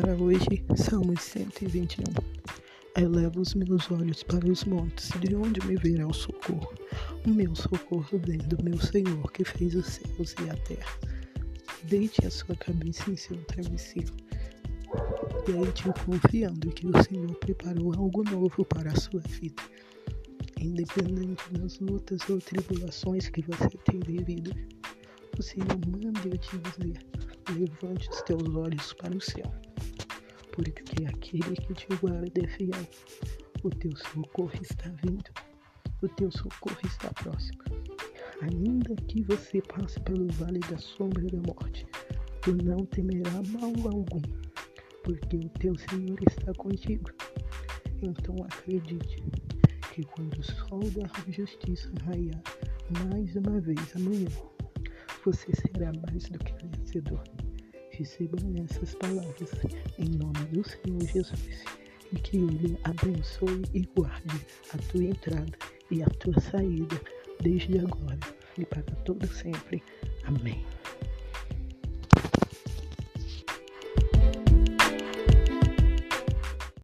para hoje, Salmos 121. Eleva os meus olhos para os montes, de onde me virá o socorro? O meu socorro vem do meu Senhor, que fez os céus e a terra. Deite a sua cabeça em seu travesseiro. Deite confiando que o Senhor preparou algo novo para a sua vida. Independente das lutas ou tribulações que você tem vivido, o Senhor manda eu te dizer levante os teus olhos para o céu, porque aquele que te guarda é fiel. O teu socorro está vindo, o teu socorro está próximo. Ainda que você passe pelo vale da sombra da morte, tu não temerá mal algum, porque o teu Senhor está contigo. Então acredite que quando o sol da justiça raiar mais uma vez amanhã, você será mais do que vencedor. Recebam essas palavras em nome do Senhor Jesus e que Ele abençoe e guarde a tua entrada e a tua saída desde agora e para todo sempre. Amém.